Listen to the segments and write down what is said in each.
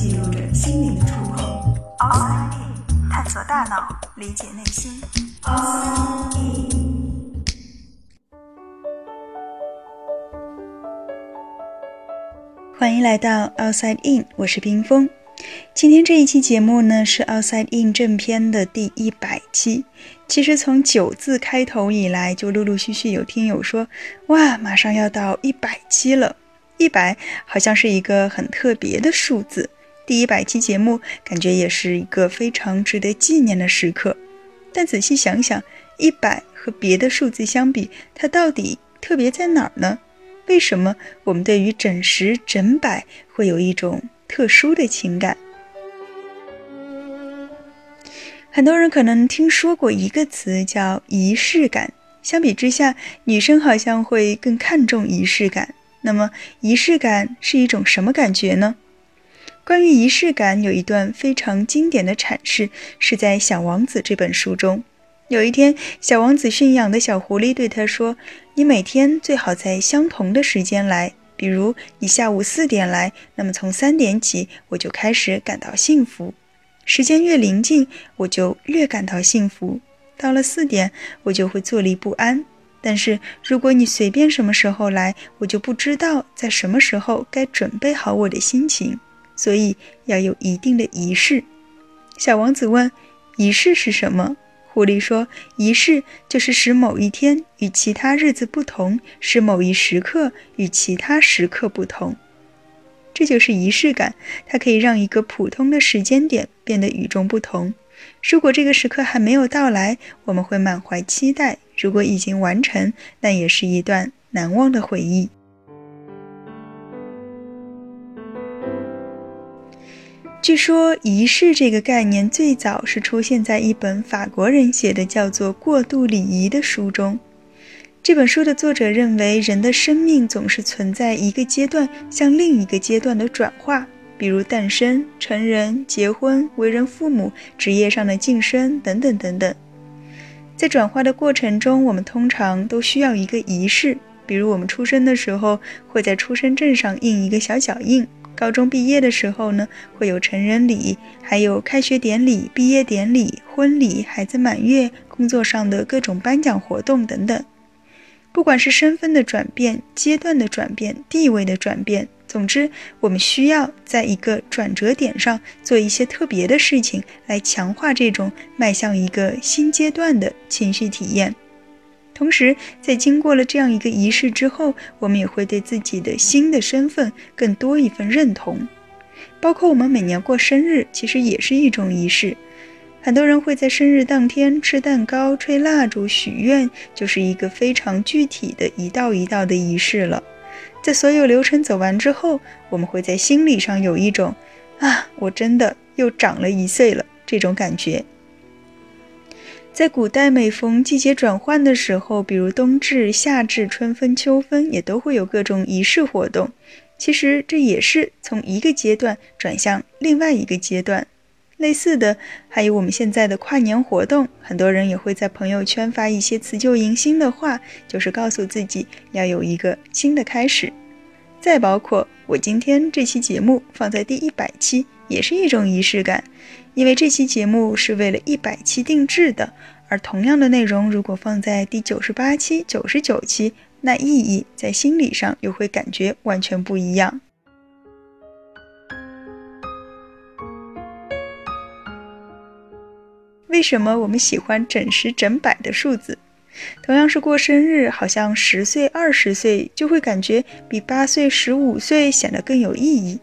记录着心灵的触碰。Outside In，探索大脑，理解内心。Outside In。欢迎来到 Outside In，我是冰峰。今天这一期节目呢是 Outside In 正片的第一百期。其实从九字开头以来，就陆陆续续有听友说，哇，马上要到一百期了。一百好像是一个很特别的数字，第一百期节目感觉也是一个非常值得纪念的时刻。但仔细想想，一百和别的数字相比，它到底特别在哪儿呢？为什么我们对于整十、整百会有一种特殊的情感？很多人可能听说过一个词叫仪式感，相比之下，女生好像会更看重仪式感。那么，仪式感是一种什么感觉呢？关于仪式感，有一段非常经典的阐释，是在《小王子》这本书中。有一天，小王子驯养的小狐狸对他说：“你每天最好在相同的时间来，比如你下午四点来，那么从三点起，我就开始感到幸福。时间越临近，我就越感到幸福。到了四点，我就会坐立不安。”但是如果你随便什么时候来，我就不知道在什么时候该准备好我的心情，所以要有一定的仪式。小王子问：“仪式是什么？”狐狸说：“仪式就是使某一天与其他日子不同，使某一时刻与其他时刻不同。这就是仪式感，它可以让一个普通的时间点变得与众不同。如果这个时刻还没有到来，我们会满怀期待。”如果已经完成，那也是一段难忘的回忆。据说，仪式这个概念最早是出现在一本法国人写的叫做《过度礼仪》的书中。这本书的作者认为，人的生命总是存在一个阶段向另一个阶段的转化，比如诞生、成人、结婚、为人父母、职业上的晋升等等等等。在转化的过程中，我们通常都需要一个仪式，比如我们出生的时候会在出生证上印一个小脚印；高中毕业的时候呢，会有成人礼，还有开学典礼、毕业典礼、婚礼、孩子满月、工作上的各种颁奖活动等等。不管是身份的转变、阶段的转变、地位的转变。总之，我们需要在一个转折点上做一些特别的事情，来强化这种迈向一个新阶段的情绪体验。同时，在经过了这样一个仪式之后，我们也会对自己的新的身份更多一份认同。包括我们每年过生日，其实也是一种仪式。很多人会在生日当天吃蛋糕、吹蜡烛、许愿，就是一个非常具体的一道一道的仪式了。在所有流程走完之后，我们会在心理上有一种“啊，我真的又长了一岁了”这种感觉。在古代，每逢季节转换的时候，比如冬至、夏至、春分、秋分，也都会有各种仪式活动。其实这也是从一个阶段转向另外一个阶段。类似的，还有我们现在的跨年活动，很多人也会在朋友圈发一些辞旧迎新的话，就是告诉自己要有一个新的开始。再包括我今天这期节目放在第一百期，也是一种仪式感，因为这期节目是为了一百期定制的。而同样的内容，如果放在第九十八期、九十九期，那意义在心理上又会感觉完全不一样。为什么我们喜欢整十整百的数字？同样是过生日，好像十岁、二十岁就会感觉比八岁、十五岁显得更有意义。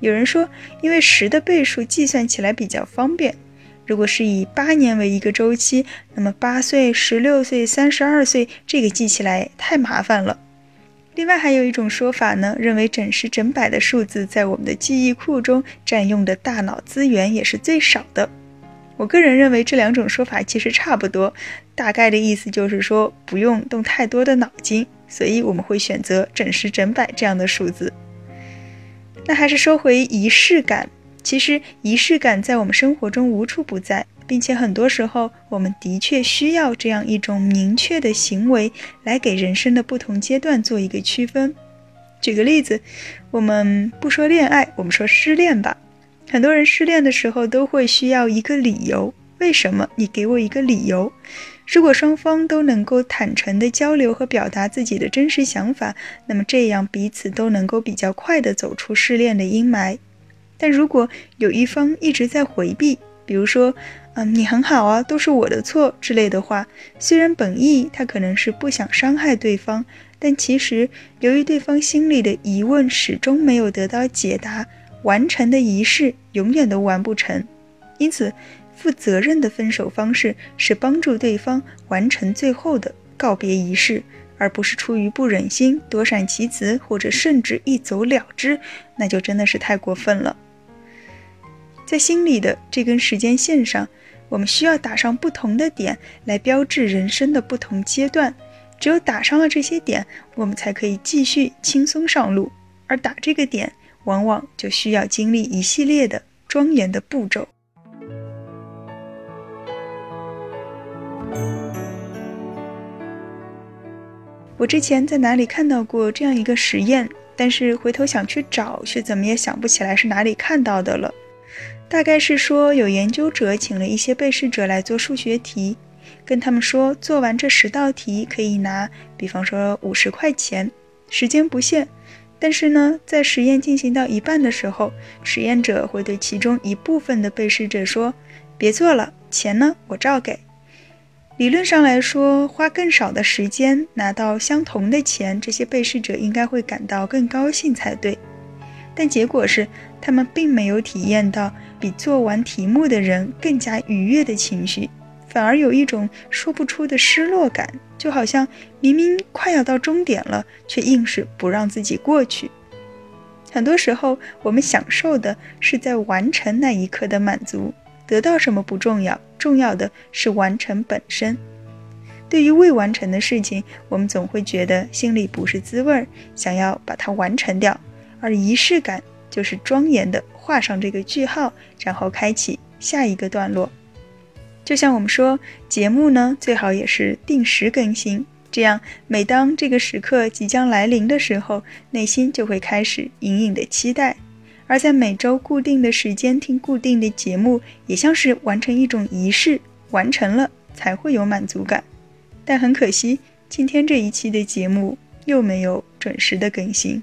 有人说，因为十的倍数计算起来比较方便。如果是以八年为一个周期，那么八岁、十六岁、三十二岁这个记起来太麻烦了。另外还有一种说法呢，认为整十整百的数字在我们的记忆库中占用的大脑资源也是最少的。我个人认为这两种说法其实差不多，大概的意思就是说不用动太多的脑筋，所以我们会选择整十整百这样的数字。那还是说回仪式感，其实仪式感在我们生活中无处不在，并且很多时候我们的确需要这样一种明确的行为来给人生的不同阶段做一个区分。举个例子，我们不说恋爱，我们说失恋吧。很多人失恋的时候都会需要一个理由，为什么？你给我一个理由。如果双方都能够坦诚地交流和表达自己的真实想法，那么这样彼此都能够比较快地走出失恋的阴霾。但如果有一方一直在回避，比如说，嗯，你很好啊，都是我的错之类的话，虽然本意他可能是不想伤害对方，但其实由于对方心里的疑问始终没有得到解答，完成的仪式永远都完不成，因此。负责任的分手方式是帮助对方完成最后的告别仪式，而不是出于不忍心躲闪其词，或者甚至一走了之，那就真的是太过分了。在心里的这根时间线上，我们需要打上不同的点来标志人生的不同阶段。只有打上了这些点，我们才可以继续轻松上路。而打这个点，往往就需要经历一系列的庄严的步骤。我之前在哪里看到过这样一个实验，但是回头想去找，却怎么也想不起来是哪里看到的了。大概是说，有研究者请了一些被试者来做数学题，跟他们说，做完这十道题可以拿，比方说五十块钱，时间不限。但是呢，在实验进行到一半的时候，实验者会对其中一部分的被试者说：“别做了，钱呢，我照给。”理论上来说，花更少的时间拿到相同的钱，这些被试者应该会感到更高兴才对。但结果是，他们并没有体验到比做完题目的人更加愉悦的情绪，反而有一种说不出的失落感，就好像明明快要到终点了，却硬是不让自己过去。很多时候，我们享受的是在完成那一刻的满足。得到什么不重要，重要的是完成本身。对于未完成的事情，我们总会觉得心里不是滋味儿，想要把它完成掉。而仪式感就是庄严的画上这个句号，然后开启下一个段落。就像我们说，节目呢最好也是定时更新，这样每当这个时刻即将来临的时候，内心就会开始隐隐的期待。而在每周固定的时间听固定的节目，也像是完成一种仪式，完成了才会有满足感。但很可惜，今天这一期的节目又没有准时的更新。